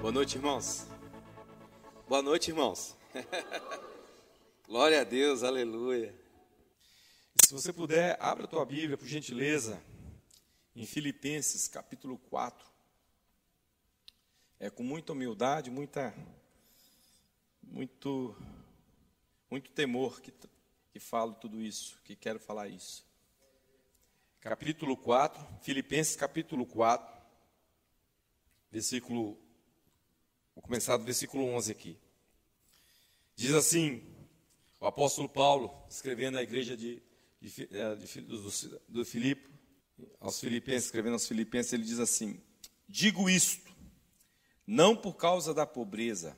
Boa noite, irmãos. Boa noite, irmãos. Glória a Deus, aleluia. Se você puder, abra a tua Bíblia, por gentileza, em Filipenses, capítulo 4. É com muita humildade, muita, muito, muito temor que, que falo tudo isso, que quero falar isso. Capítulo 4, Filipenses capítulo 4, versículo Vou começar do versículo 11 aqui. Diz assim, o apóstolo Paulo, escrevendo à igreja de, de, é, de, do, do Filipe, aos filipenses, escrevendo aos filipenses, ele diz assim, digo isto, não por causa da pobreza,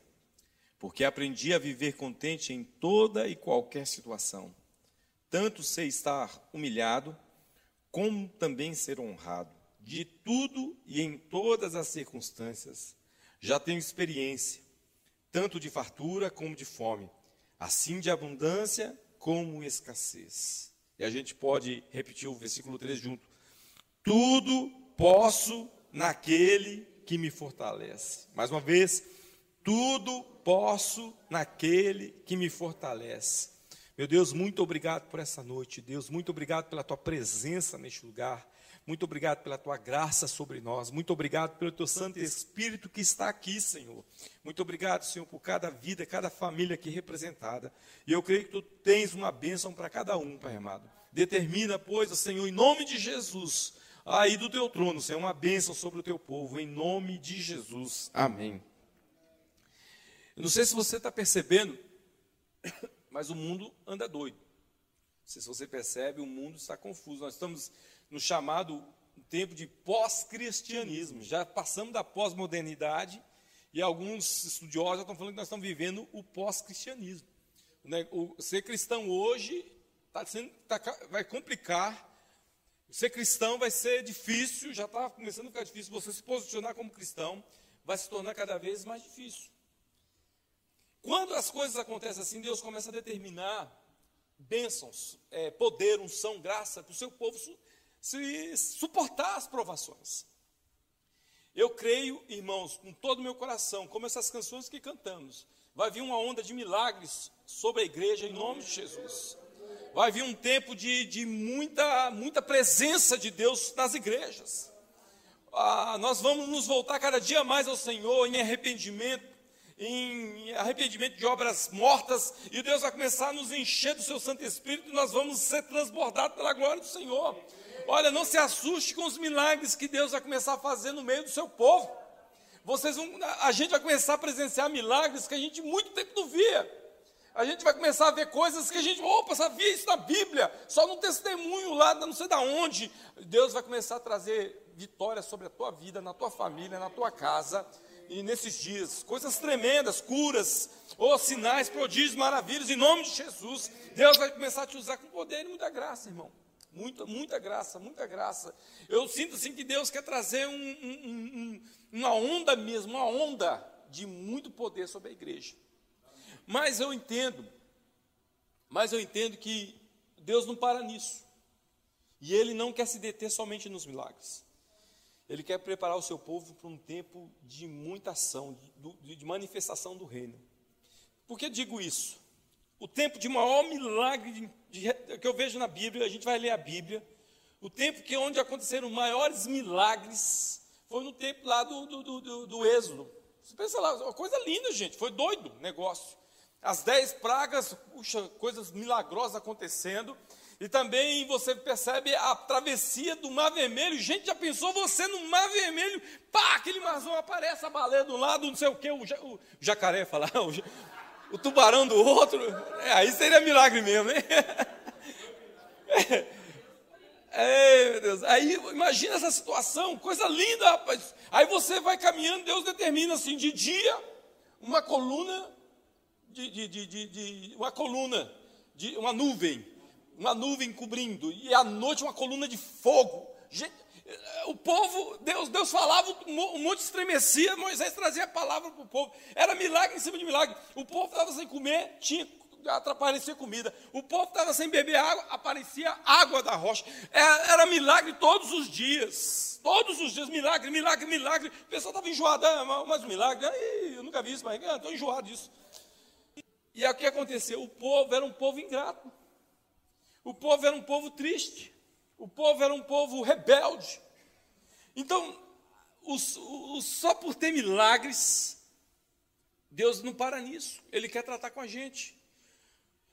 porque aprendi a viver contente em toda e qualquer situação. Tanto sei estar humilhado, como também ser honrado, de tudo e em todas as circunstâncias já tenho experiência, tanto de fartura como de fome, assim de abundância como escassez. E a gente pode repetir o versículo 3 junto. Tudo posso naquele que me fortalece. Mais uma vez, tudo posso naquele que me fortalece. Meu Deus, muito obrigado por essa noite. Deus, muito obrigado pela tua presença neste lugar. Muito obrigado pela tua graça sobre nós. Muito obrigado pelo teu Santo Espírito que está aqui, Senhor. Muito obrigado, Senhor, por cada vida, cada família aqui representada. E eu creio que tu tens uma bênção para cada um, Pai amado. Determina, pois, Senhor, em nome de Jesus, aí do teu trono, Senhor, uma bênção sobre o teu povo, em nome de Jesus. Amém. Eu não sei se você está percebendo, mas o mundo anda doido. Não sei se você percebe, o mundo está confuso. Nós estamos no chamado tempo de pós-cristianismo. Já passamos da pós-modernidade e alguns estudiosos já estão falando que nós estamos vivendo o pós-cristianismo. Ser cristão hoje tá sendo, tá, vai complicar. Ser cristão vai ser difícil, já está começando a ficar difícil. Você se posicionar como cristão vai se tornar cada vez mais difícil. Quando as coisas acontecem assim, Deus começa a determinar bênçãos, é, poder, unção, graça para o seu povo se suportar as provações. Eu creio, irmãos, com todo o meu coração, como essas canções que cantamos, vai vir uma onda de milagres sobre a igreja em nome de Jesus. Vai vir um tempo de, de muita, muita presença de Deus nas igrejas. Ah, nós vamos nos voltar cada dia mais ao Senhor em arrependimento, em arrependimento de obras mortas, e Deus vai começar a nos encher do seu Santo Espírito, e nós vamos ser transbordados pela glória do Senhor. Olha, não se assuste com os milagres que Deus vai começar a fazer no meio do seu povo. Vocês vão, a gente vai começar a presenciar milagres que a gente muito tempo não via. A gente vai começar a ver coisas que a gente, opa, sabia isso na Bíblia, só no testemunho lá, não sei da onde. Deus vai começar a trazer vitória sobre a tua vida, na tua família, na tua casa. E nesses dias, coisas tremendas, curas, ou sinais, prodígios, maravilhas, em nome de Jesus, Deus vai começar a te usar com poder e muita graça, irmão. Muita, muita graça, muita graça. Eu sinto assim que Deus quer trazer um, um, um, uma onda mesmo, uma onda de muito poder sobre a igreja. Mas eu entendo, mas eu entendo que Deus não para nisso. E Ele não quer se deter somente nos milagres. Ele quer preparar o seu povo para um tempo de muita ação, de, de manifestação do reino. Por que digo isso? O tempo de maior milagre de de, que eu vejo na Bíblia, a gente vai ler a Bíblia, o tempo que onde aconteceram maiores milagres foi no tempo lá do, do, do, do Êxodo. Você pensa lá, uma coisa linda, gente, foi doido o negócio. As dez pragas, puxa, coisas milagrosas acontecendo. E também você percebe a travessia do Mar Vermelho. Gente, já pensou você no Mar Vermelho? Pá, aquele marzão aparece, a baleia um lado, não sei o quê, o, o jacaré falar, o, o tubarão do outro, é, aí seria milagre mesmo, hein? É, meu Deus. Aí imagina essa situação, coisa linda, rapaz. Aí você vai caminhando, Deus determina assim, de dia, uma coluna, de, de, de, de, uma coluna, de uma nuvem, uma nuvem cobrindo, e à noite uma coluna de fogo. Gente, o povo, Deus, Deus falava, o monte estremecia, Moisés trazia a palavra para o povo. Era milagre em cima de milagre. O povo estava sem comer, tinha aparecia comida. O povo estava sem beber água, aparecia água da rocha. Era, é, era, milagre todos os dias. Todos os dias, milagre, milagre, milagre. O pessoal estava enjoado, ah, mas milagre, aí, eu nunca vi isso, mas estou enjoado disso. E aí o que aconteceu? O povo era um povo ingrato. O povo era um povo triste. O povo era um povo rebelde. Então, os, os, só por ter milagres, Deus não para nisso. Ele quer tratar com a gente.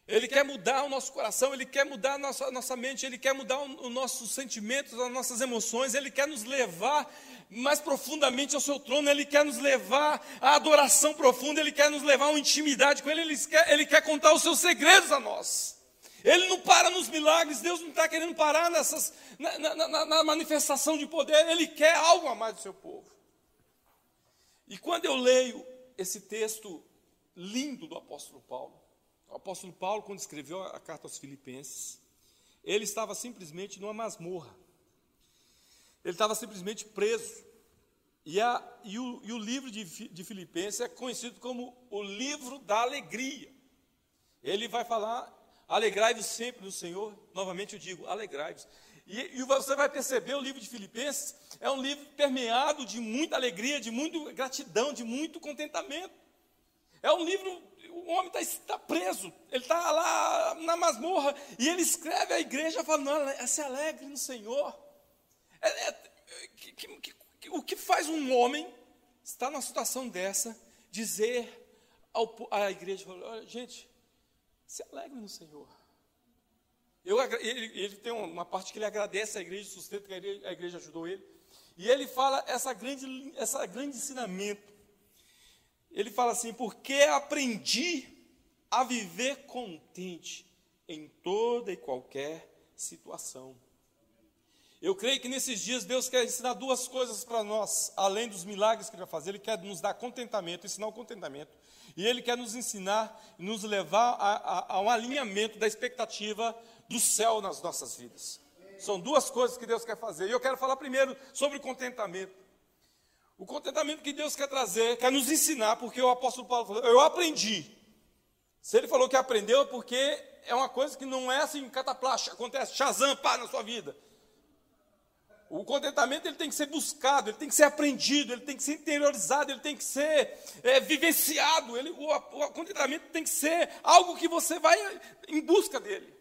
Ele quer mudar o nosso coração, Ele quer mudar a nossa, a nossa mente, Ele quer mudar os nossos sentimentos, as nossas emoções, Ele quer nos levar mais profundamente ao seu trono, Ele quer nos levar à adoração profunda, Ele quer nos levar a uma intimidade com Ele, Ele quer, Ele quer contar os seus segredos a nós. Ele não para nos milagres, Deus não está querendo parar nessas, na, na, na, na manifestação de poder, Ele quer algo a mais do seu povo. E quando eu leio esse texto lindo do apóstolo Paulo, o apóstolo Paulo, quando escreveu a carta aos Filipenses, ele estava simplesmente numa masmorra. Ele estava simplesmente preso. E, a, e, o, e o, livro de, de Filipenses é conhecido como o livro da alegria. Ele vai falar, alegrai-vos sempre no Senhor. Novamente eu digo, alegrai-vos. E, e, você vai perceber, o livro de Filipenses é um livro permeado de muita alegria, de muita gratidão, de muito contentamento. É um livro, o homem está tá preso, ele está lá na masmorra, e ele escreve à igreja falando, se alegre no Senhor. É, é, que, que, que, o que faz um homem estar numa situação dessa, dizer ao, à igreja, gente, se alegre no Senhor. Eu, ele, ele, tem uma parte que ele agradece à igreja, sustenta que a igreja, a igreja ajudou ele. E ele fala essa grande, essa grande ensinamento. Ele fala assim: porque aprendi a viver contente em toda e qualquer situação. Eu creio que nesses dias Deus quer ensinar duas coisas para nós, além dos milagres que Ele vai fazer, Ele quer nos dar contentamento, ensinar o contentamento, e Ele quer nos ensinar nos levar a, a, a um alinhamento da expectativa do céu nas nossas vidas. São duas coisas que Deus quer fazer, e eu quero falar primeiro sobre o contentamento. O contentamento que Deus quer trazer, quer nos ensinar, porque o apóstolo Paulo falou, eu aprendi. Se ele falou que aprendeu, é porque é uma coisa que não é assim, cataplasma, acontece, shazam, pá, na sua vida. O contentamento ele tem que ser buscado, ele tem que ser aprendido, ele tem que ser interiorizado, ele tem que ser é, vivenciado. Ele, o, o, contentamento tem que ser algo que você vai em busca dele.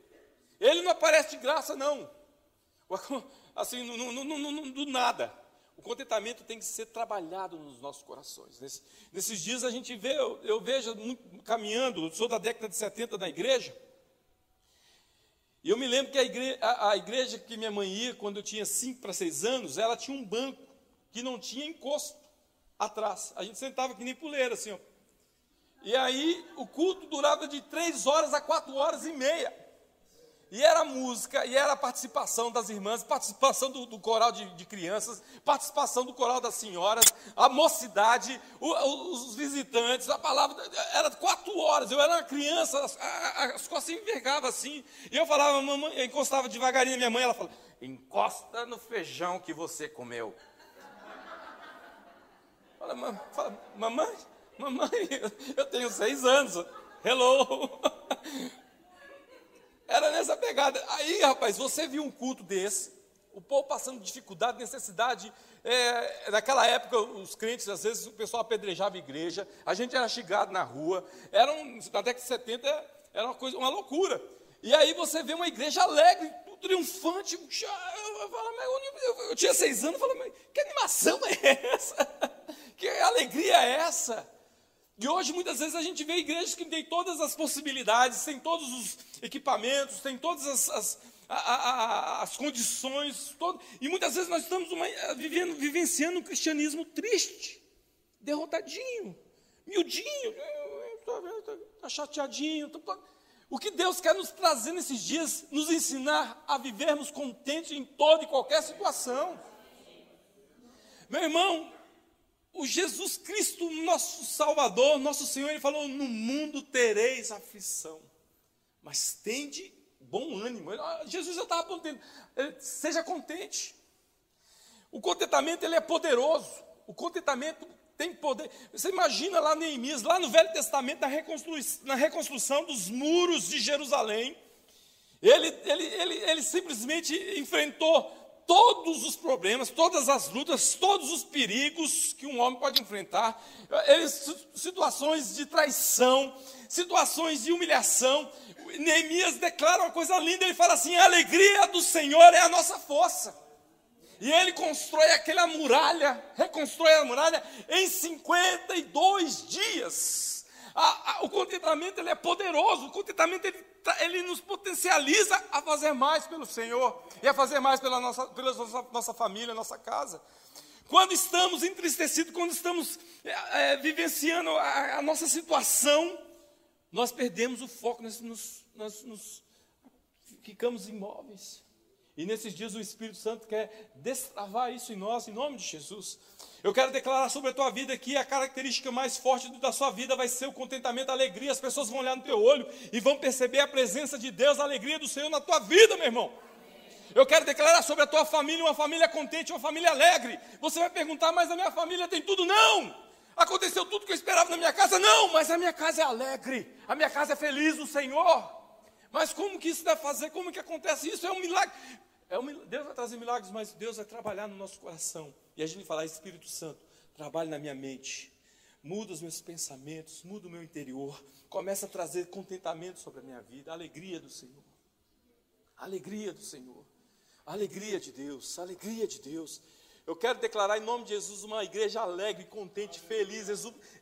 Ele não aparece de graça, não. Assim, no, no, no, do nada. O contentamento tem que ser trabalhado nos nossos corações. Nesse, nesses dias a gente vê, eu, eu vejo caminhando, sou da década de 70 na igreja. E eu me lembro que a igreja, a, a igreja que minha mãe ia, quando eu tinha 5 para 6 anos, ela tinha um banco que não tinha encosto atrás. A gente sentava que nem puleira, assim, ó. E aí o culto durava de 3 horas a 4 horas e meia. E era música, e era participação das irmãs, participação do, do coral de, de, crianças, participação do coral das senhoras, a mocidade, o, os visitantes, a palavra. Era quatro horas, eu era uma criança, as, as costas envergavam assim. E eu falava, mamãe, eu encostava devagarinho minha mãe, ela falava, encosta no feijão que você comeu. Fala, fala, mamãe, mamãe, eu tenho seis anos. Hello! Era nessa pegada. Aí, rapaz, você viu um culto desse, o povo passando dificuldade, necessidade. É, naquela época, os crentes, às vezes, o pessoal apedrejava a igreja, a gente era xingado na rua. Era um, na década de 70 era uma coisa, uma loucura. E aí você vê uma igreja alegre, triunfante. Eu, eu, eu tinha seis anos, eu falei, que animação é essa? Que alegria é essa? E hoje, muitas vezes, a gente vê igrejas que têm todas as possibilidades, têm todos os equipamentos, têm todas as, as, a, a, as condições, todo, e muitas vezes nós estamos uma, vivendo, vivenciando um cristianismo triste, derrotadinho, miudinho, está chateadinho. Tá, o que Deus quer nos trazer nesses dias, nos ensinar a vivermos contentes em toda e qualquer situação. Meu irmão, o Jesus Cristo, nosso Salvador, nosso Senhor, ele falou: No mundo tereis aflição, mas tende bom ânimo. Ah, Jesus já estava contente, seja contente. O contentamento ele é poderoso. O contentamento tem poder. Você imagina lá Neemias, lá no Velho Testamento, na reconstrução, na reconstrução dos muros de Jerusalém. Ele, ele, ele, ele simplesmente enfrentou todos os problemas, todas as lutas, todos os perigos que um homem pode enfrentar, ele, situações de traição, situações de humilhação. Neemias declara uma coisa linda, ele fala assim: a alegria do Senhor é a nossa força. E ele constrói aquela muralha, reconstrói a muralha em 52 dias. A, a, o contentamento ele é poderoso, o contentamento ele, ele nos potencializa a fazer mais pelo Senhor e a fazer mais pela nossa, pela nossa, nossa família, nossa casa. Quando estamos entristecidos, quando estamos é, é, vivenciando a, a, nossa situação, nós perdemos o foco, nós, nós nos ficamos imóveis. E nesses dias o Espírito Santo quer destravar isso em nós, em nome de Jesus. Eu quero declarar sobre a tua vida que a característica mais forte da sua vida vai ser o contentamento, a alegria. As pessoas vão olhar no teu olho e vão perceber a presença de Deus, a alegria do Senhor na tua vida, meu irmão. Eu quero declarar sobre a tua família uma família contente, uma família alegre. Você vai perguntar, mas a minha família tem tudo? Não! Aconteceu tudo que eu esperava na minha casa? Não, mas a minha casa é alegre, a minha casa é feliz no Senhor. Mas como que isso deve fazer? Como que acontece isso? É um milagre. É um, Deus vai trazer milagres, mas Deus vai trabalhar no nosso coração. E a gente falar, Espírito Santo, trabalhe na minha mente. Muda os meus pensamentos, muda o meu interior. Começa a trazer contentamento sobre a minha vida, a alegria do Senhor. A alegria do Senhor. A alegria de Deus, alegria de Deus. Eu quero declarar em nome de Jesus uma igreja alegre, contente, feliz,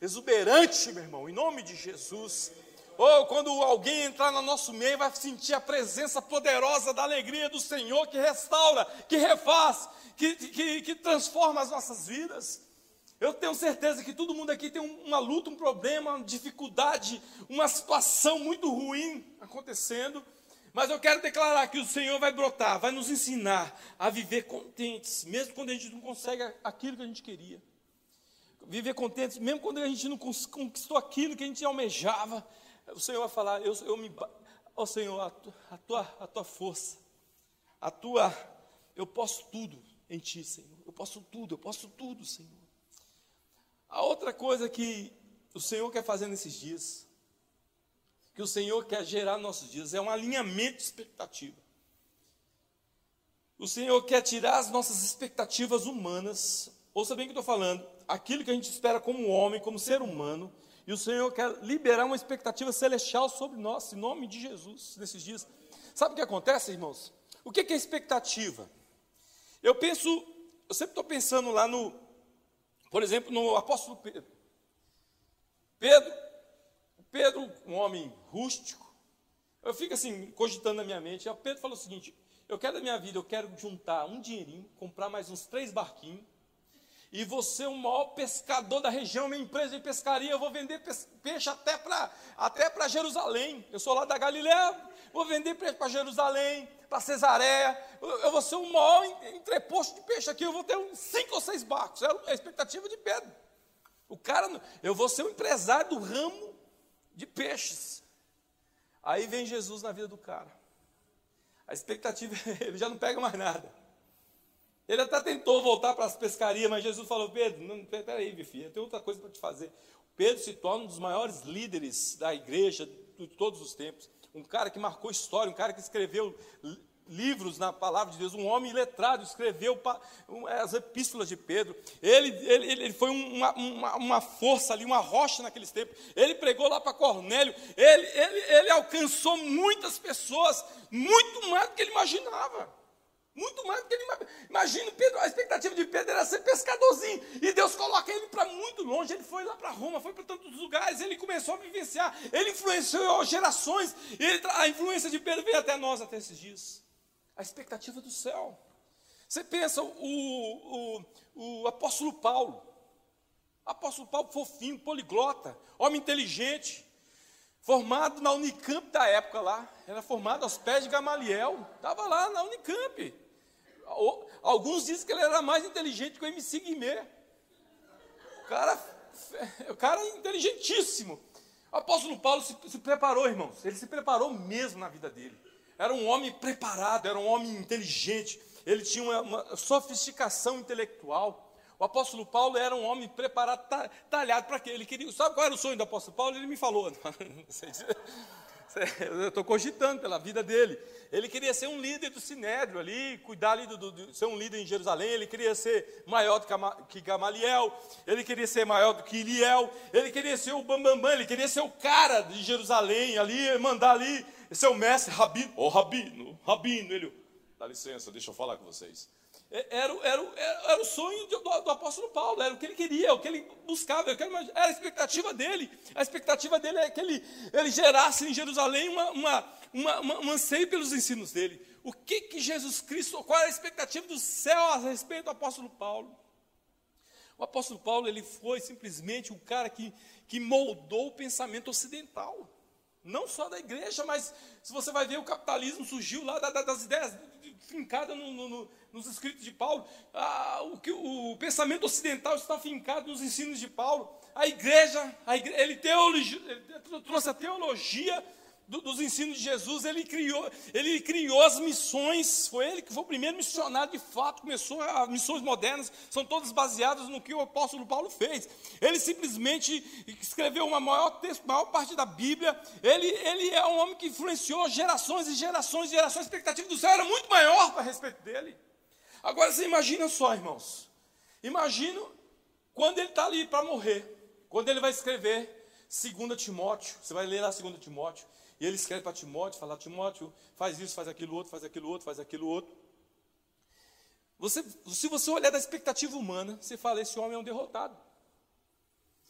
exuberante, meu irmão, em nome de Jesus. Ou quando alguém entrar no nosso meio, vai sentir a presença poderosa da alegria do Senhor que restaura, que refaz, que, que, que transforma as nossas vidas. Eu tenho certeza que todo mundo aqui tem uma luta, um problema, uma dificuldade, uma situação muito ruim acontecendo. Mas eu quero declarar que o Senhor vai brotar, vai nos ensinar a viver contentes, mesmo quando a gente não consegue aquilo que a gente queria. Viver contentes, mesmo quando a gente não conquistou aquilo que a gente almejava o Senhor vai falar, eu, eu me. Ó oh, Senhor, a, a, tua, a tua força, a tua. Eu posso tudo em Ti, Senhor. Eu posso tudo, eu posso tudo, Senhor. A outra coisa que o Senhor quer fazer nesses dias, que o Senhor quer gerar nos nossos dias, é um alinhamento de expectativa. O Senhor quer tirar as nossas expectativas humanas. Ouça bem o que eu estou falando. Aquilo que a gente espera como homem, como ser humano, e o Senhor quer liberar uma expectativa celestial sobre nós, em nome de Jesus, nesses dias. Sabe o que acontece, irmãos? O que é expectativa? Eu penso, eu sempre estou pensando lá no, por exemplo, no apóstolo Pedro. Pedro, Pedro, um homem rústico, eu fico assim, cogitando na minha mente. Pedro falou o seguinte: eu quero da minha vida, eu quero juntar um dinheirinho, comprar mais uns três barquinhos, e você é o maior pescador da região, minha empresa de pescaria, eu vou vender peixe até para até Jerusalém. Eu sou lá da Galiléia, vou vender peixe para Jerusalém, para Cesareia. Eu vou ser o maior entreposto de peixe aqui, eu vou ter uns cinco ou seis barcos. Era a expectativa de Pedro. O cara, eu vou ser o empresário do ramo de peixes. Aí vem Jesus na vida do cara. A expectativa, ele já não pega mais nada. Ele até tentou voltar para as pescarias, mas Jesus falou: Pedro, peraí, minha filha, tem outra coisa para te fazer. Pedro se torna um dos maiores líderes da igreja de todos os tempos. Um cara que marcou história, um cara que escreveu livros na palavra de Deus, um homem letrado, escreveu as epístolas de Pedro. Ele, ele, ele foi uma, uma, uma, força ali, uma rocha naqueles tempos. Ele pregou lá para Cornélio. Ele, ele, ele alcançou muitas pessoas, muito mais do que ele imaginava. Muito mais do que ele imagina. Pedro, a expectativa de Pedro era ser pescadorzinho. E Deus coloca ele para muito longe. Ele foi lá para Roma, foi para tantos lugares. Ele começou a vivenciar. Ele influenciou gerações. Ele, a influência de Pedro veio até nós, até esses dias. A expectativa do céu. Você pensa, o, o, o apóstolo Paulo. Apóstolo Paulo fofinho, poliglota, homem inteligente formado na Unicamp da época lá, era formado aos pés de Gamaliel, estava lá na Unicamp. Alguns dizem que ele era mais inteligente que o MC Guimê. O cara, o cara é inteligentíssimo. O apóstolo Paulo se, se preparou, irmãos. Ele se preparou mesmo na vida dele. Era um homem preparado, era um homem inteligente. Ele tinha uma, uma sofisticação intelectual. O apóstolo Paulo era um homem preparado, talhado para quê? Ele queria. Sabe qual era o sonho do apóstolo Paulo? Ele me falou. Eu estou cogitando pela vida dele. Ele queria ser um líder do Sinédrio ali, cuidar ali do, do, ser um líder em Jerusalém. Ele queria ser maior do que Gamaliel. Ele queria ser maior do que Iliel. Ele queria ser o Bambambam. Bam, bam, ele queria ser o cara de Jerusalém ali, mandar ali, ser o mestre, Rabino. Ô, oh, Rabino, Rabino. Ele, dá licença, deixa eu falar com vocês. É, era, era, era, o sonho do, do, apóstolo Paulo, era o que ele queria, o que ele buscava, era a expectativa dele. A expectativa dele é que ele, ele gerasse em Jerusalém uma, uma, uma, uma, um anseio pelos ensinos dele. O que, que Jesus Cristo, qual era a expectativa do céu a respeito do apóstolo Paulo? O apóstolo Paulo ele foi simplesmente o cara que, que moldou o pensamento ocidental. Não só da igreja, mas se você vai ver, o capitalismo surgiu lá das ideias fincadas no, no, nos escritos de Paulo, ah, o, que, o pensamento ocidental está fincado nos ensinos de Paulo. A igreja, a igreja ele, ele trouxe a teologia do, dos ensinos de Jesus, ele criou, ele criou as missões, foi ele que foi o primeiro missionário de fato, começou as missões modernas, são todas baseadas no que o apóstolo Paulo fez. Ele simplesmente escreveu uma maior texto, maior parte da Bíblia, ele, ele é um homem que influenciou gerações e gerações e gerações, a expectativa do céu era muito maior a respeito dele. Agora você imagina só, irmãos. Imagina quando ele está ali para morrer. Quando ele vai escrever 2 Timóteo. Você vai ler lá 2 Timóteo. E ele escreve para Timóteo, fala, Timóteo, faz isso, faz aquilo outro, faz aquilo outro, faz aquilo outro. Você, se você olhar da expectativa humana, você fala, esse homem é um derrotado.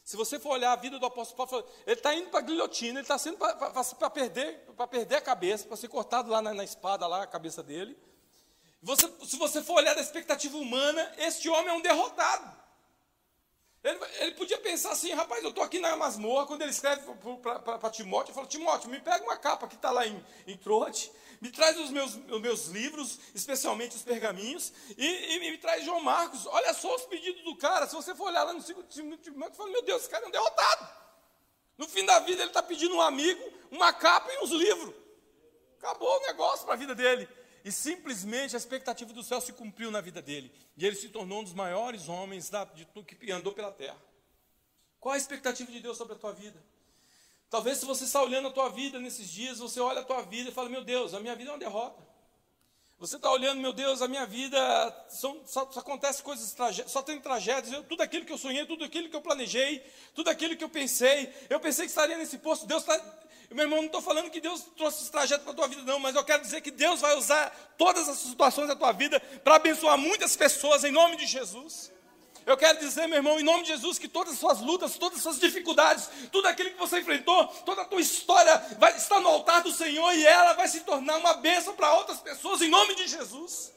Se você for olhar a vida do apóstolo Paulo, ele está indo para a guilhotina, ele está sendo para perder, perder a cabeça, para ser cortado lá na, na espada, lá a cabeça dele. Você, se você for olhar da expectativa humana, este homem é um derrotado. Ele, ele podia pensar assim, rapaz, eu estou aqui na masmorra, quando ele escreve para Timóteo, eu falo, Timóteo, me pega uma capa que está lá em, em Trote, me traz os meus, os meus livros, especialmente os pergaminhos, e, e, me traz João Marcos. Olha só os pedidos do cara. Se você for olhar lá no segundo Timóteo, fala, meu Deus, esse cara é um derrotado. No fim da vida ele está pedindo um amigo, uma capa e uns livros. Acabou o negócio para a vida dele. E simplesmente a expectativa do céu se cumpriu na vida dele. E ele se tornou um dos maiores homens da, de que andou pela terra. Qual a expectativa de Deus sobre a tua vida? Talvez se você está olhando a tua vida nesses dias, você olha a tua vida e fala, meu Deus, a minha vida é uma derrota. Você está olhando, meu Deus, a minha vida são, só, só acontece coisas, só tem tragédias. Eu, tudo aquilo que eu sonhei, tudo aquilo que eu planejei, tudo aquilo que eu pensei, eu pensei que estaria nesse posto. Deus está meu irmão, não estou falando que Deus trouxe esse trajeto para a tua vida, não, mas eu quero dizer que Deus vai usar todas as situações da tua vida para abençoar muitas pessoas em nome de Jesus. Eu quero dizer, meu irmão, em nome de Jesus, que todas as suas lutas, todas as suas dificuldades, tudo aquilo que você enfrentou, toda a tua história vai estar no altar do Senhor e ela vai se tornar uma bênção para outras pessoas em nome de Jesus.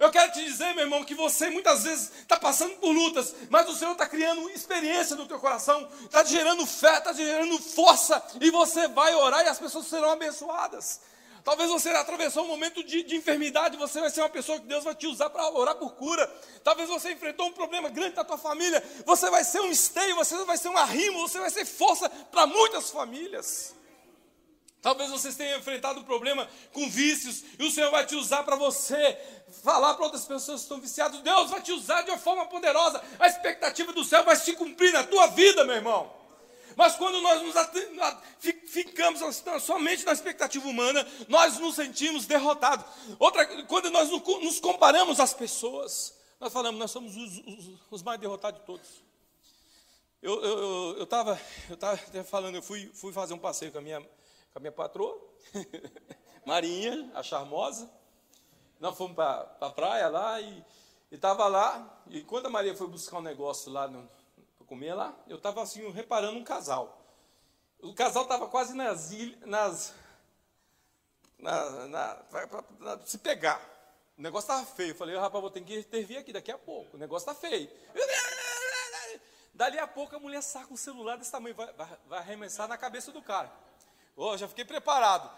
Eu quero te dizer, meu irmão, que você muitas vezes está passando por lutas, mas o Senhor está criando experiência no teu coração, está gerando fé, está gerando força, e você vai orar e as pessoas serão abençoadas. Talvez você atravessou um momento de, de enfermidade, você vai ser uma pessoa que Deus vai te usar para orar por cura. Talvez você enfrentou um problema grande na tua família, você vai ser um esteio, você vai ser um arrimo, você vai ser força para muitas famílias. Talvez vocês tenham enfrentado um problema com vícios e o Senhor vai te usar para você falar para outras pessoas que estão viciadas. Deus vai te usar de uma forma poderosa. A expectativa do céu vai se cumprir na tua vida, meu irmão. Mas quando nós nos ficamos somente na expectativa humana, nós nos sentimos derrotados. Outra, quando nós nos comparamos às pessoas, nós falamos, nós somos os, os, os mais derrotados de todos. Eu estava eu, eu, eu, eu falando, eu fui, fui fazer um passeio com a minha com a minha patroa, Marinha, a charmosa. Nós fomos para a pra praia lá e estava lá. E quando a Maria foi buscar um negócio lá para comer lá, eu estava assim, reparando um casal. O casal estava quase nas, nas na, na, na, se pegar. O negócio estava feio. Eu falei, rapaz, vou ter que intervir aqui daqui a pouco. O negócio está feio. Dali a pouco a mulher saca um celular desse tamanho, vai, vai, vai arremessar na cabeça do cara. Oh, já fiquei preparado.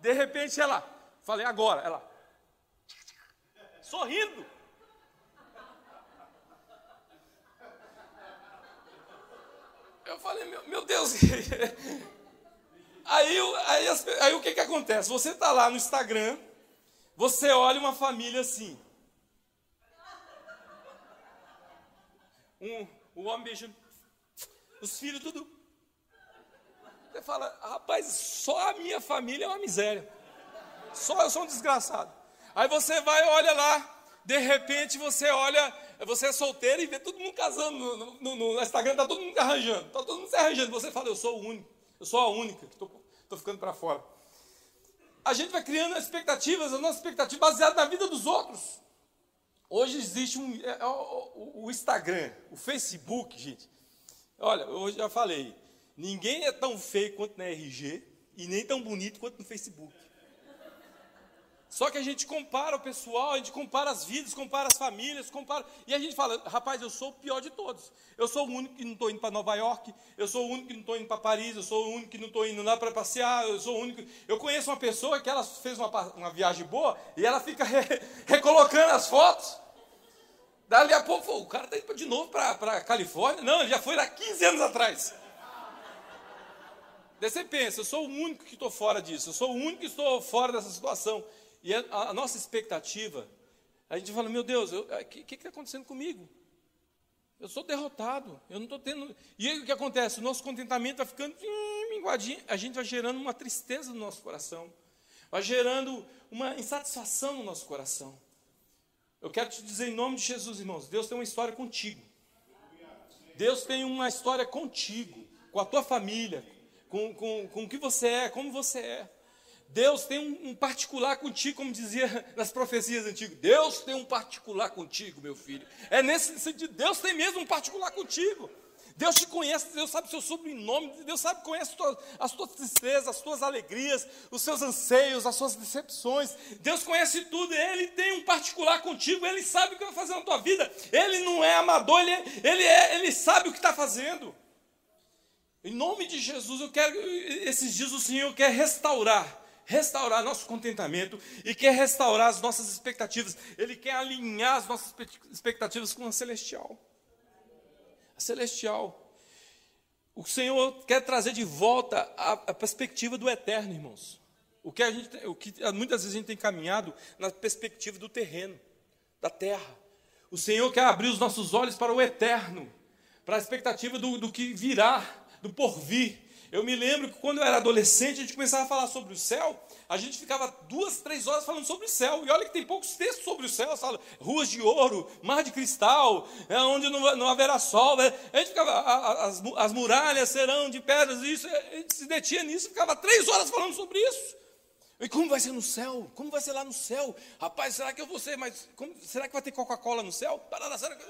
De repente ela, falei agora, ela, sorrindo. Eu falei, meu, meu Deus. aí, aí, aí o que, que acontece? Você está lá no Instagram, você olha uma família assim. um, o homem beijando, os filhos tudo. Você fala, rapaz, só a minha família é uma miséria. Só eu sou um desgraçado. Aí você vai, olha lá, de repente você olha, você é solteiro e vê todo mundo casando no, no, no Instagram, tá todo mundo arranjando, tá todo mundo se arranjando. Você fala, eu sou o único, eu sou a única que estou ficando para fora. A gente vai criando expectativas, a nossa expectativa baseada na vida dos outros. Hoje existe um, é, é, o, o Instagram, o Facebook, gente. Olha, eu já falei, ninguém é tão feio quanto na RG e nem tão bonito quanto no Facebook. Só que a gente compara o pessoal, a gente compara as vidas, compara as famílias, compara. E a gente fala, rapaz, eu sou o pior de todos. Eu sou o único que não estou indo para Nova York, eu sou o único que não estou indo para Paris, eu sou o único que não estou indo lá para passear, eu sou o único. Eu conheço uma pessoa que ela fez uma, uma viagem boa e ela fica re, recolocando as fotos. Dali a pouco, o cara está indo de novo para a Califórnia. Não, ele já foi lá 15 anos atrás. Daí você pensa, eu sou o único que estou fora disso, eu sou o único que estou fora dessa situação. E a, a nossa expectativa, a gente fala, meu Deus, o que está acontecendo comigo? Eu sou derrotado, eu não estou tendo. E aí o que acontece? O nosso contentamento vai ficando minguadinho, a gente vai gerando uma tristeza no nosso coração, vai gerando uma insatisfação no nosso coração. Eu quero te dizer em nome de Jesus, irmãos, Deus tem uma história contigo. Deus tem uma história contigo, com a tua família, com, com, com o que você é, como você é. Deus tem um, um, particular contigo, como dizia nas profecias antigas. Deus tem um particular contigo, meu filho. É nesse sentido, Deus tem mesmo um particular contigo. Deus te conhece, Deus sabe o seu sobrenome, Deus sabe, conhece as tuas tristezas, as tuas alegrias, os seus anseios, as suas decepções. Deus conhece tudo, Ele tem um particular contigo, Ele sabe o que vai fazer na tua vida. Ele não é amador, Ele, ele, é, ele sabe o que está fazendo. Em nome de Jesus, eu quero, esses dias o Senhor quer restaurar restaurar nosso contentamento e quer restaurar as nossas expectativas. Ele quer alinhar as nossas expectativas com a celestial. A celestial. O Senhor quer trazer de volta a, a perspectiva do eterno, irmãos. O que, a gente, o que muitas vezes a gente tem caminhado na perspectiva do terreno, da terra. O Senhor quer abrir os nossos olhos para o eterno, para a expectativa do, do que virá, do porvir. Eu me lembro que quando eu era adolescente, a gente começava a falar sobre o céu, a gente ficava duas, três horas falando sobre o céu. E olha que tem poucos textos sobre o céu, fala ruas de ouro, mar de cristal, é, onde não, não haverá sol. Né? A gente ficava, as, as muralhas serão de pedras, isso, a gente se detinha nisso, ficava três horas falando sobre isso. E como vai ser no céu? Como vai ser lá no céu? Rapaz, será que eu vou ser, mas como, será que vai ter Coca-Cola no céu? Parada, será que...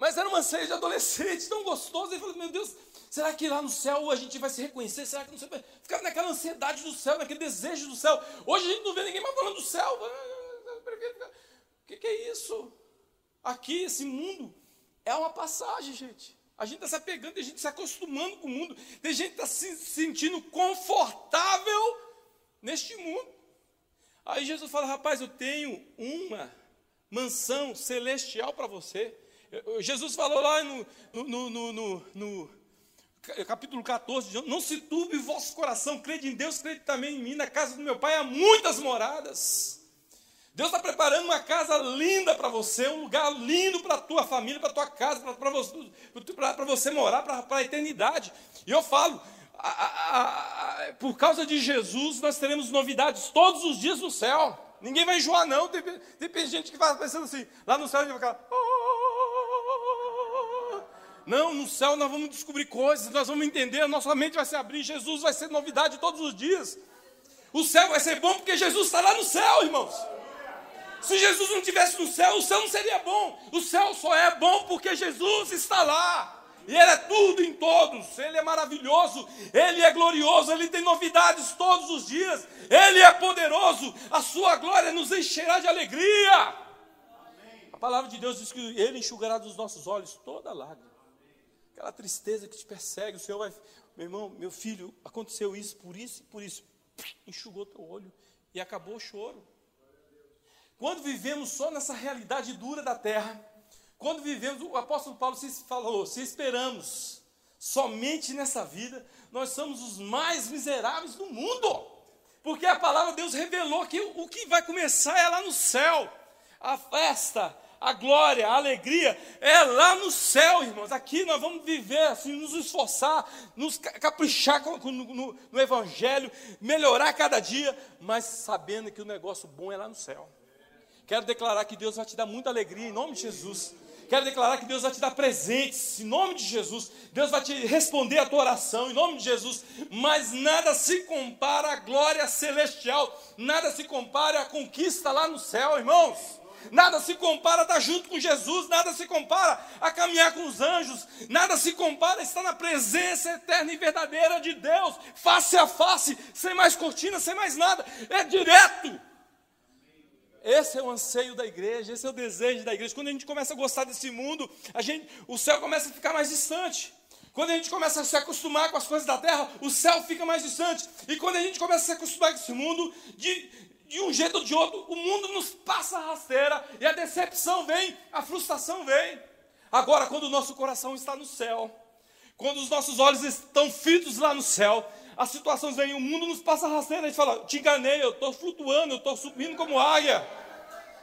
Mas era uma ceia de adolescente tão gostosa. Ele falou, meu Deus, será que lá no céu a gente vai se reconhecer? Será que não sei? Ficava naquela ansiedade do céu, naquele desejo do céu. Hoje a gente não vê ninguém mais falando do céu. O que, que é isso? Aqui, esse mundo, é uma passagem, gente. A gente está se apegando, a gente se acostumando com o mundo. Tem gente que está se sentindo confortável neste mundo. Aí Jesus fala, rapaz, eu tenho uma mansão celestial para você. Jesus falou lá no, no, no, no, capítulo 14, não se turbe o vosso coração, crede em Deus, crede também em mim, na casa do meu pai há muitas moradas. Deus está preparando uma casa linda para você, um lugar lindo para a tua família, para a tua casa, para você, você morar para a eternidade. E eu falo, a, a, a, por causa de Jesus, nós teremos novidades todos os dias no céu. Ninguém vai enjoar, não. Tem, tem gente que vai pensando assim, lá no céu gente vai ficar. Oh, não, no céu nós vamos descobrir coisas, nós vamos entender, a nossa mente vai se abrir, Jesus vai ser novidade todos os dias. O céu vai ser bom porque Jesus está lá no céu, irmãos. Se Jesus não estivesse no céu, o céu não seria bom. O céu só é bom porque Jesus está lá. E Ele é tudo em todos. Ele é maravilhoso. Ele é glorioso. Ele tem novidades todos os dias. Ele é poderoso. A sua glória nos encherá de alegria. A palavra de Deus diz que Ele enxugará dos nossos olhos toda lágrima aquela tristeza que te persegue, o Senhor vai, meu irmão, meu filho, aconteceu isso, por isso e por isso, enxugou teu olho e acabou o choro. Quando vivemos só nessa realidade dura da terra, quando vivemos, o apóstolo Paulo se falou, se esperamos somente nessa vida, nós somos os mais miseráveis do mundo. Porque a palavra de Deus revelou que o que vai começar é lá no céu. A festa, a glória, a alegria é lá no céu, irmãos. Aqui nós vamos viver assim, nos esforçar, nos caprichar no, no, no Evangelho, melhorar cada dia, mas sabendo que o negócio bom é lá no céu. Quero declarar que Deus vai te dar muita alegria em nome de Jesus. Quero declarar que Deus vai te dar presentes em nome de Jesus. Deus vai te responder a tua oração em nome de Jesus. Mas nada se compara à glória celestial. Nada se compara à conquista lá no céu, irmãos. Nada se compara a estar junto com Jesus, nada se compara a caminhar com os anjos, nada se compara a estar na presença eterna e verdadeira de Deus, face a face, sem mais cortina, sem mais nada, é direto. Esse é o anseio da igreja, esse é o desejo da igreja. Quando a gente começa a gostar desse mundo, a gente, o céu começa a ficar mais distante. Quando a gente começa a se acostumar com as coisas da terra, o céu fica mais distante. E quando a gente começa a se acostumar com esse mundo, de, de um jeito ou de outro, o mundo nos passa a rasteira e a decepção vem, a frustração vem. Agora, quando o nosso coração está no céu, quando os nossos olhos estão fitos lá no céu, as situações vêm, o mundo nos passa rasteira, a gente fala, te enganei, eu estou flutuando, eu estou subindo como águia.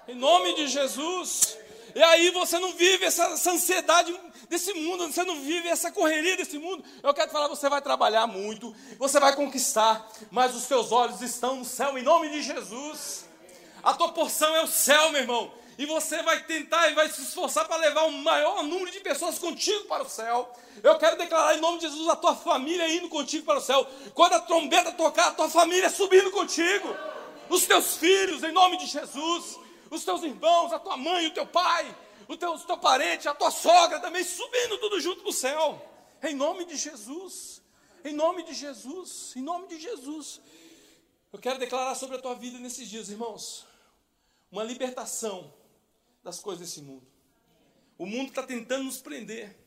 Em nome de Jesus. E aí você não vive essa, essa, ansiedade desse mundo, você não vive essa correria desse mundo. Eu quero te falar, você vai trabalhar muito, você vai conquistar, mas os seus olhos estão no céu em nome de Jesus. A tua porção é o céu, meu irmão. E você vai tentar e vai se esforçar para levar o maior número de pessoas contigo para o céu. Eu quero declarar em nome de Jesus a tua família indo contigo para o céu. Quando a trombeta tocar, a tua família subindo contigo. Os teus filhos, em nome de Jesus. Os teus irmãos, a tua mãe, o teu pai, o teu, o teu parente, a tua sogra também subindo tudo junto para o céu. Em nome de Jesus. Em nome de Jesus. Em nome de Jesus. Eu quero declarar sobre a tua vida nesses dias, irmãos. Uma libertação das coisas desse mundo. O mundo está tentando nos prender.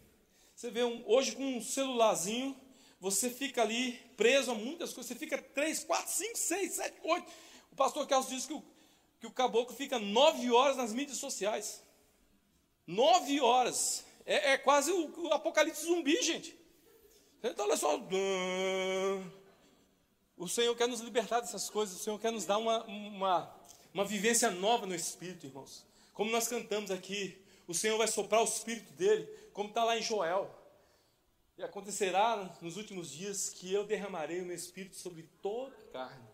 Você vê um, hoje com um celularzinho, você fica ali preso a muitas coisas. Você fica 3, 4, 5, 6, 7, 8. O pastor Carlos disse que o, que o caboclo fica 9 horas nas mídias sociais. 9 horas. É, é quase o, o, apocalipse zumbi, gente. Então, olha só. O Senhor quer nos libertar dessas coisas. O Senhor quer nos dar uma, uma, uma vivência nova no Espírito, irmãos. Como nós cantamos aqui, o Senhor vai soprar o Espírito dele, como está lá em Joel. E acontecerá nos últimos dias que eu derramarei o meu Espírito sobre toda a carne.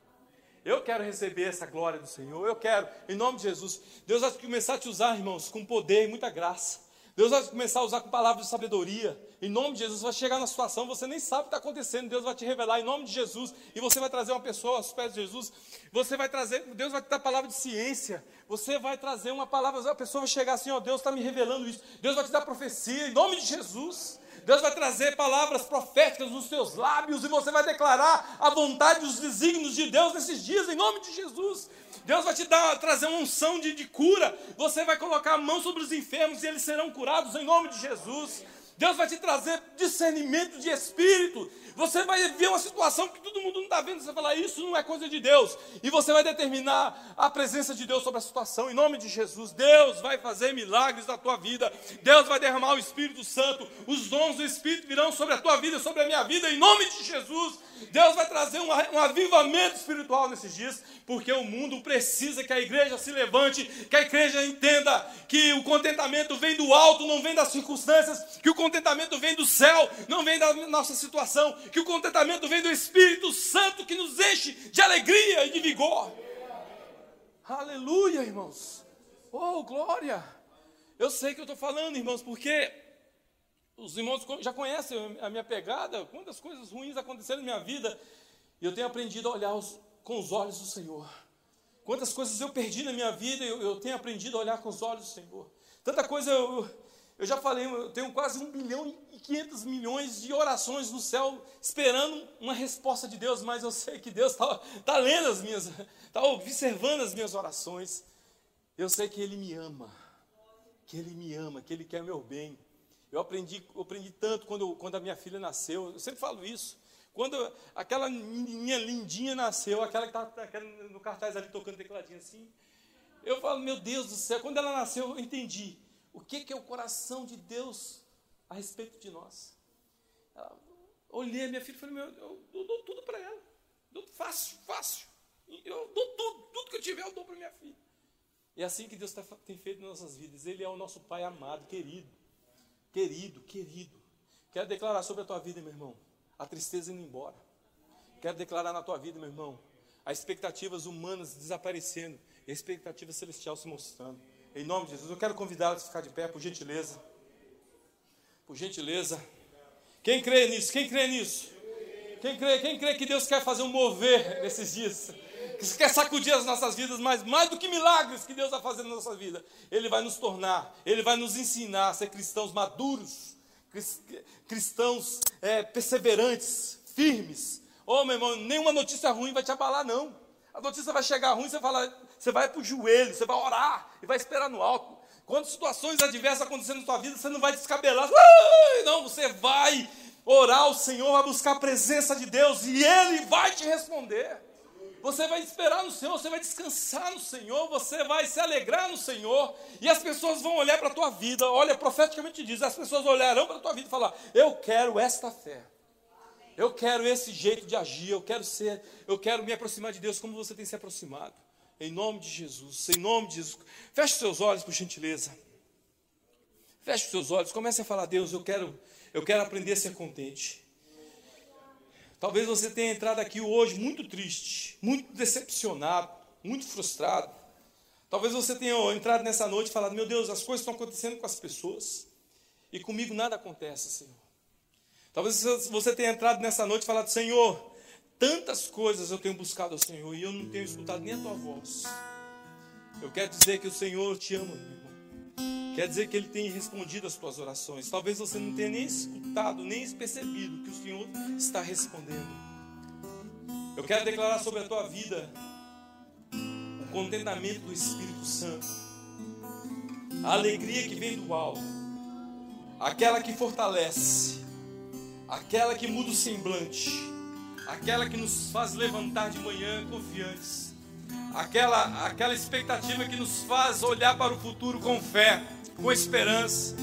Eu quero receber essa glória do Senhor, eu quero, em nome de Jesus. Deus vai começar a te usar, irmãos, com poder e muita graça. Deus vai começar a usar com palavras de sabedoria. Em nome de Jesus, vai chegar na situação, você nem sabe o que está acontecendo. Deus vai te revelar em nome de Jesus. E você vai trazer uma pessoa aos pés de Jesus. Você vai trazer, Deus vai te dar palavra de ciência. Você vai trazer uma palavra, a pessoa vai chegar assim, ó, Deus está me revelando isso. Deus vai te dar profecia em nome de Jesus. Deus vai trazer palavras proféticas nos seus lábios e você vai declarar a vontade e os desígnios de Deus nesses dias, em nome de Jesus. Deus vai te dar, trazer uma unção de, de cura. Você vai colocar a mão sobre os enfermos e eles serão curados em nome de Jesus. Deus vai te trazer discernimento de espírito. Você vai ver uma situação que todo mundo não está vendo. Você vai falar, isso não é coisa de Deus. E você vai determinar a presença de Deus sobre a situação. Em nome de Jesus, Deus vai fazer milagres na tua vida. Deus vai derramar o Espírito Santo. Os dons do Espírito virão sobre a tua vida, sobre a minha vida. Em nome de Jesus, Deus vai trazer um, um avivamento espiritual nesses dias. Porque o mundo precisa que a igreja se levante, que a igreja entenda que o contentamento vem do alto, não vem das circunstâncias, que o contentamento vem do céu, não vem da nossa situação, que o contentamento vem do Espírito Santo que nos enche de alegria e de vigor. Aleluia, irmãos. Oh, glória. Eu sei que eu estou falando, irmãos, porque os irmãos já conhecem a minha pegada, quantas coisas ruins aconteceram na minha vida, e eu tenho aprendido a olhar os, com os olhos do Senhor. Quantas coisas eu perdi na minha vida, eu, eu tenho aprendido a olhar com os olhos do Senhor. Tanta coisa eu, eu já falei, eu tenho quase um bilhão e quinhentos milhões de orações no céu esperando uma resposta de Deus, mas eu sei que Deus está tá lendo as minhas, está observando as minhas orações. Eu sei que Ele me ama, que Ele me ama, que Ele quer meu bem. Eu aprendi, eu aprendi tanto quando, quando a minha filha nasceu, eu sempre falo isso. Quando aquela menininha lindinha nasceu, aquela que estava no cartaz ali tocando tecladinho assim, eu falo, meu Deus do céu, quando ela nasceu, eu entendi o que, que é o coração de Deus a respeito de nós. Ela, olhei a minha filha e falei, meu, eu, dou tudo para ela. Dou fácil, fácil. Eu dou tudo, tudo que eu tiver, eu dou para minha filha. E é assim que Deus tá tem feito nas nossas vidas. Ele é o nosso Pai amado, querido. Querido, querido. Quero declarar sobre a tua vida, meu irmão, a tristeza indo embora. Quero declarar na tua vida, meu irmão, as expectativas humanas desaparecendo e a expectativa celestial se mostrando. Em nome de Jesus, eu quero convidá-los a ficar de pé, por gentileza. Por gentileza. Quem crê nisso? Quem crê nisso? Quem crê, quem crê que Deus quer fazer um mover nesses dias? Que quer sacudir as nossas vidas, mas mais do que milagres que Deus vai fazer na nossa vida, Ele vai nos tornar, Ele vai nos ensinar a ser cristãos maduros, cristãos é, perseverantes, firmes. Oh, meu irmão, nenhuma notícia ruim vai te abalar, não. A notícia vai chegar ruim, você, fala, você vai para o joelho, você vai orar e vai esperar no alto. Quando situações adversas acontecendo na sua vida, você não vai descabelar. Não, você vai orar ao Senhor, vai buscar a presença de Deus e Ele vai te responder. Você vai esperar no Senhor, você vai descansar no Senhor, você vai se alegrar no Senhor, e as pessoas vão olhar para a tua vida. Olha, profeticamente diz: as pessoas olharão para a tua vida e falar: Eu quero esta fé. Eu quero esse jeito de agir, eu quero ser, eu quero me aproximar de Deus como você tem se aproximado. Em nome de Jesus, em nome de Jesus. Feche seus olhos, por gentileza. Feche seus olhos, comece a falar, Deus, eu quero eu quero aprender a ser contente. Talvez você tenha entrado aqui hoje muito triste, muito decepcionado, muito frustrado. Talvez você tenha entrado nessa noite e falado: Meu Deus, as coisas estão acontecendo com as pessoas e comigo nada acontece, Senhor. Talvez você tenha entrado nessa noite e falado: Senhor, tantas coisas eu tenho buscado ao Senhor e eu não tenho escutado nem a tua voz. Eu quero dizer que o Senhor te ama, meu irmão. Quer dizer que Ele tem respondido às tuas orações. Talvez você não tenha nem escutado, nem percebido que o Senhor está respondendo. Eu quero declarar sobre a tua vida o contentamento do Espírito Santo, a alegria que vem do alto, aquela que fortalece, aquela que muda o semblante, aquela que nos faz levantar de manhã confiantes, aquela, aquela expectativa que nos faz olhar para o futuro com fé com esperança,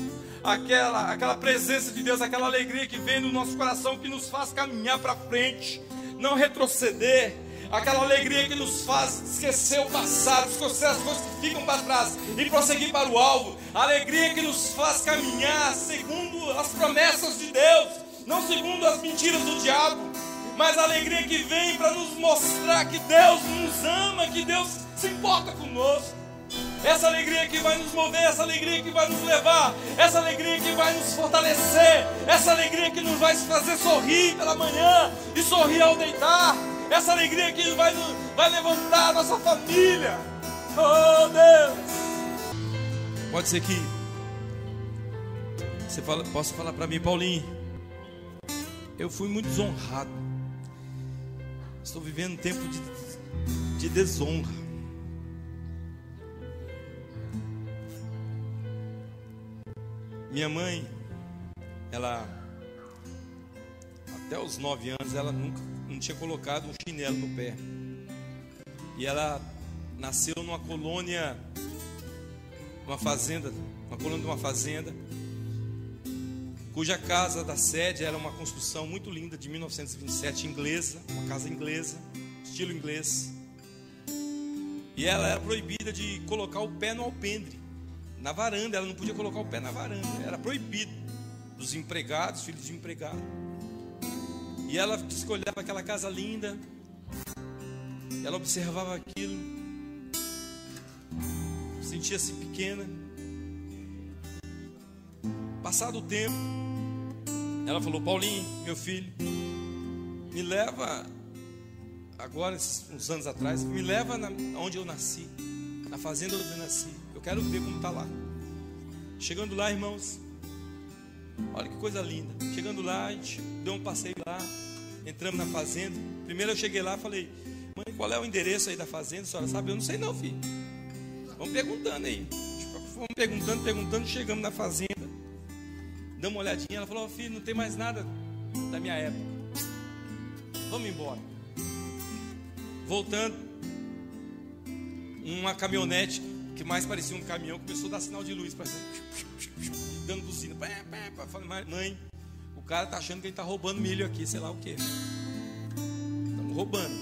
aquela, aquela presença de Deus, aquela alegria que vem no nosso coração, que nos faz caminhar para frente, não retroceder, aquela alegria que nos faz esquecer o passado, esquecer as coisas que ficam para trás e prosseguir para o alvo, a alegria que nos faz caminhar segundo as promessas de Deus, não segundo as mentiras do diabo, mas a alegria que vem para nos mostrar que Deus nos ama, que Deus se importa conosco. Essa alegria que vai nos mover, essa alegria que vai nos levar, essa alegria que vai nos fortalecer, essa alegria que nos vai fazer sorrir pela manhã e sorrir ao deitar, essa alegria que vai, vai levantar a nossa família. Oh Deus! Pode ser que você fala, possa falar para mim, Paulinho. Eu fui muito desonrado. Estou vivendo um tempo de, de desonra. Minha mãe, ela até os nove anos ela nunca não tinha colocado um chinelo no pé. E ela nasceu numa colônia, uma fazenda, uma colônia de uma fazenda, cuja casa da sede era uma construção muito linda de 1927, inglesa, uma casa inglesa, estilo inglês. E ela era proibida de colocar o pé no alpendre na varanda, ela não podia colocar o pé na varanda, era proibido dos empregados, filhos de empregado. E ela escolhava aquela casa linda, ela observava aquilo, sentia-se pequena. Passado o tempo, ela falou: Paulinho, meu filho, me leva, agora, uns anos atrás, me leva na, onde eu nasci, na fazenda onde eu nasci quero ver como está lá. Chegando lá, irmãos, olha que coisa linda. Chegando lá, a gente deu um passeio lá, entramos na fazenda. Primeiro eu cheguei lá falei, mãe, qual é o endereço aí da fazenda? A senhora sabe? Eu não sei não, filho. Vamos perguntando aí. Vamos perguntando, perguntando, chegamos na fazenda. Damos uma olhadinha, ela falou, oh, filho, não tem mais nada da minha época. Vamos embora. Voltando, uma caminhonete que mais parecia um caminhão, começou a dar sinal de luz, dando buzina. Falei, mãe, o cara tá achando que ele tá roubando milho aqui, sei lá o que. Estamos roubando.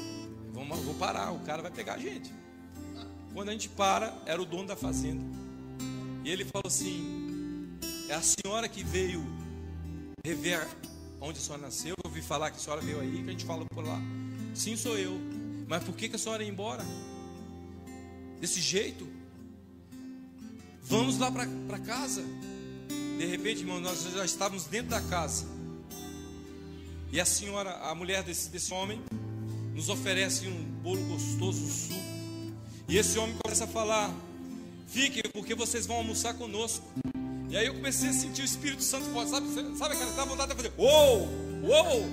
Vamos, vou parar, o cara vai pegar a gente. Quando a gente para, era o dono da fazenda. E ele falou assim: É a senhora que veio rever onde a senhora nasceu. Eu ouvi falar que a senhora veio aí, que a gente falou por lá. Sim, sou eu. Mas por que, que a senhora ia embora? Desse jeito? Vamos lá para casa. De repente, irmão, nós já estávamos dentro da casa. E a senhora, a mulher desse, desse homem, nos oferece um bolo gostoso, um suco. E esse homem começa a falar: Fiquem, porque vocês vão almoçar conosco. E aí eu comecei a sentir o Espírito Santo forte. Sabe, sabe aquela vontade de fazer: Uou, uou.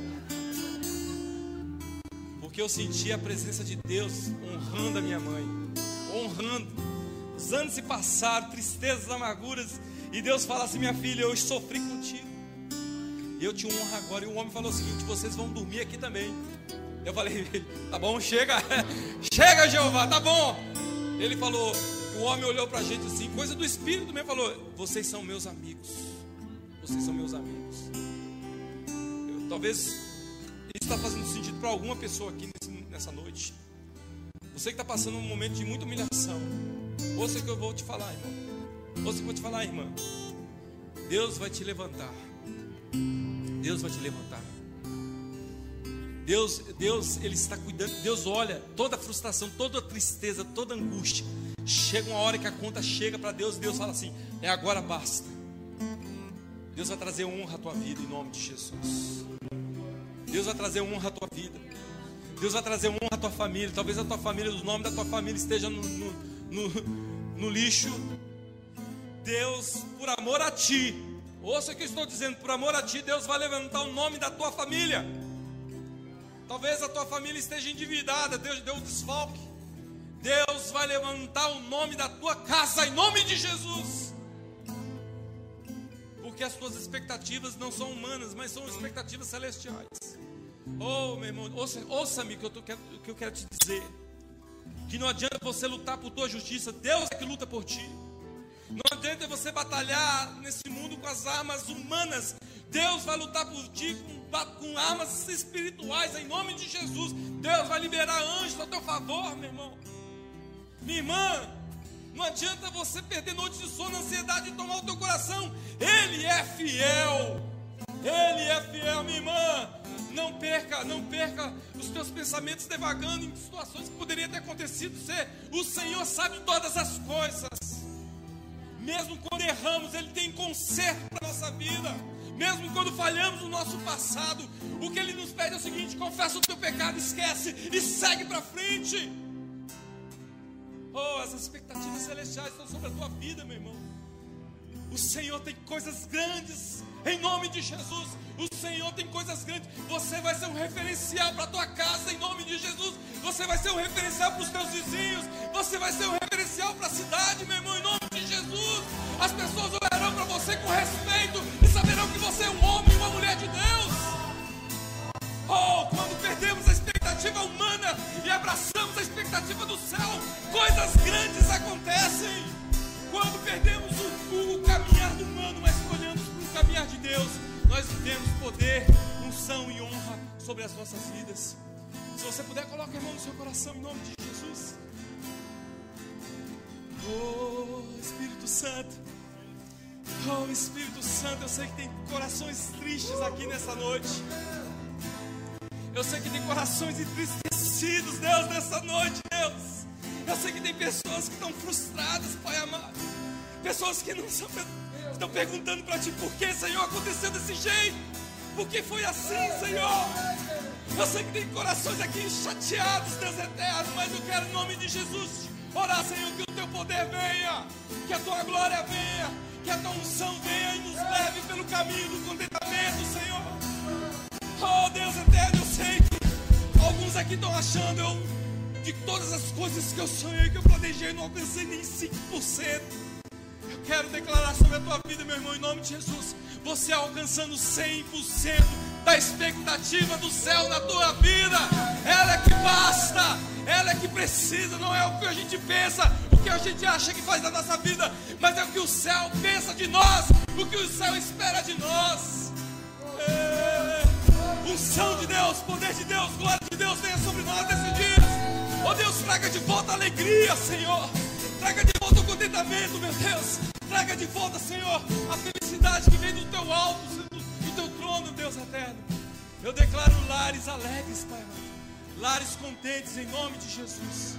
Porque eu senti a presença de Deus honrando a minha mãe, honrando. Os anos se passaram, tristezas, amarguras, e Deus fala assim: Minha filha, eu sofri contigo. E eu te honro agora. E o homem falou o seguinte: Vocês vão dormir aqui também. Eu falei: Tá bom, chega, chega, Jeová, tá bom. Ele falou: O homem olhou para a gente assim, coisa do Espírito mesmo, falou: Vocês são meus amigos. Vocês são meus amigos. Eu, talvez isso está fazendo sentido para alguma pessoa aqui nessa noite. Você que está passando um momento de muita humilhação. Ouça o que eu vou te falar, irmão. Ouça o que eu vou te falar, irmã. Deus vai te levantar. Deus vai te levantar. Deus, Deus, Ele está cuidando. Deus olha toda a frustração, toda a tristeza, toda a angústia. Chega uma hora que a conta chega para Deus, Deus fala assim: é agora basta. Deus vai trazer honra à tua vida em nome de Jesus. Deus vai trazer honra à tua vida. Deus vai trazer honra à tua família. Talvez a tua família, o nome da tua família esteja no, no, no, no lixo. Deus, por amor a ti, ouça o que eu estou dizendo, por amor a ti, Deus vai levantar o nome da tua família. Talvez a tua família esteja endividada, Deus deu um desfalque. Deus vai levantar o nome da tua casa em nome de Jesus. Porque as tuas expectativas não são humanas, mas são expectativas celestiais. Oh, meu irmão, ouça-me ouça que, eu o que eu quero te dizer. Que não adianta você lutar por tua justiça, Deus é que luta por ti. Não adianta você batalhar nesse mundo com as armas humanas. Deus vai lutar por ti com, com armas espirituais em nome de Jesus. Deus vai liberar anjos a teu favor, meu irmão. Minha irmã, não adianta você perder noite de sono, ansiedade e tomar o teu coração. Ele é fiel. Ele é fiel, minha irmã. Não perca, não perca os teus pensamentos devagando em situações que poderiam ter acontecido. O Senhor sabe todas as coisas. Mesmo quando erramos, Ele tem conserto para nossa vida. Mesmo quando falhamos no nosso passado, o que Ele nos pede é o seguinte: confessa o teu pecado, esquece e segue para frente. Oh, as expectativas celestiais estão sobre a tua vida, meu irmão. O Senhor tem coisas grandes em nome de Jesus. O Senhor tem coisas grandes. Você vai ser um referencial para a tua casa em nome de Jesus. Você vai ser um referencial para os teus vizinhos. Você vai ser um referencial para a cidade, meu irmão, em nome de Jesus. As pessoas olharão para você com respeito e saberão que você é um homem e uma mulher de Deus. Oh, quando perdemos expectativa humana e abraçamos a expectativa do céu, coisas grandes acontecem. Quando perdemos o, o caminhar do humano, mas escolhemos o caminhar de Deus, nós vivemos poder, unção e honra sobre as nossas vidas. Se você puder, coloque a mão no seu coração em nome de Jesus. Oh, Espírito Santo. Oh, Espírito Santo, eu sei que tem corações tristes aqui nessa noite. Eu sei que tem corações entristecidos, Deus, nessa noite, Deus. Eu sei que tem pessoas que estão frustradas, Pai amado. Pessoas que não estão perguntando para ti por que, Senhor, aconteceu desse jeito. Por que foi assim, Senhor? Eu sei que tem corações aqui chateados, Deus eterno, mas eu quero em nome de Jesus orar, Senhor, que o teu poder venha, que a tua glória venha, que a tua unção venha e nos leve pelo caminho do contentamento, Senhor. Oh, Deus eterno, eu sei que alguns aqui estão achando eu de todas as coisas que eu sonhei, que eu planejei, não alcancei nem 5%. Eu quero declarar sobre a tua vida, meu irmão, em nome de Jesus. Você alcançando 100% da expectativa do céu na tua vida. Ela é que basta, ela é que precisa, não é o que a gente pensa, o que a gente acha que faz da nossa vida, mas é o que o céu pensa de nós, o que o céu espera de nós. É. Unção de Deus, poder de Deus, glória de Deus venha sobre nós nesses dias. Oh Deus, traga de volta a alegria, Senhor. Traga de volta o contentamento, meu Deus. Traga de volta, Senhor, a felicidade que vem do teu alto, do teu trono, Deus eterno. Eu declaro lares alegres, Pai. Lares contentes em nome de Jesus.